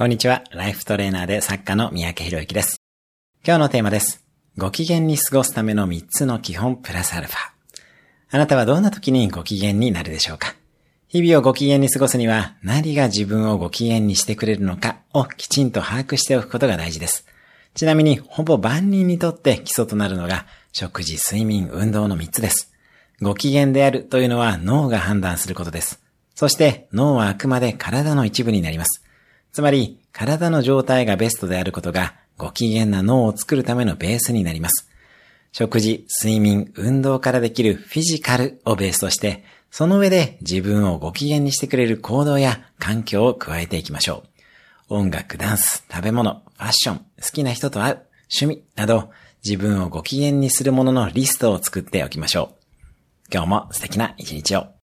こんにちは。ライフトレーナーで作家の三宅博之です。今日のテーマです。ご機嫌に過ごすための3つの基本プラスアルファ。あなたはどんな時にご機嫌になるでしょうか？日々をご機嫌に過ごすには何が自分をご機嫌にしてくれるのかをきちんと把握しておくことが大事です。ちなみに、ほぼ万人にとって基礎となるのが食事、睡眠、運動の3つです。ご機嫌であるというのは脳が判断することです。そして脳はあくまで体の一部になります。つまり、体の状態がベストであることが、ご機嫌な脳を作るためのベースになります。食事、睡眠、運動からできるフィジカルをベースとして、その上で自分をご機嫌にしてくれる行動や環境を加えていきましょう。音楽、ダンス、食べ物、ファッション、好きな人と会う、趣味など、自分をご機嫌にするもののリストを作っておきましょう。今日も素敵な一日を。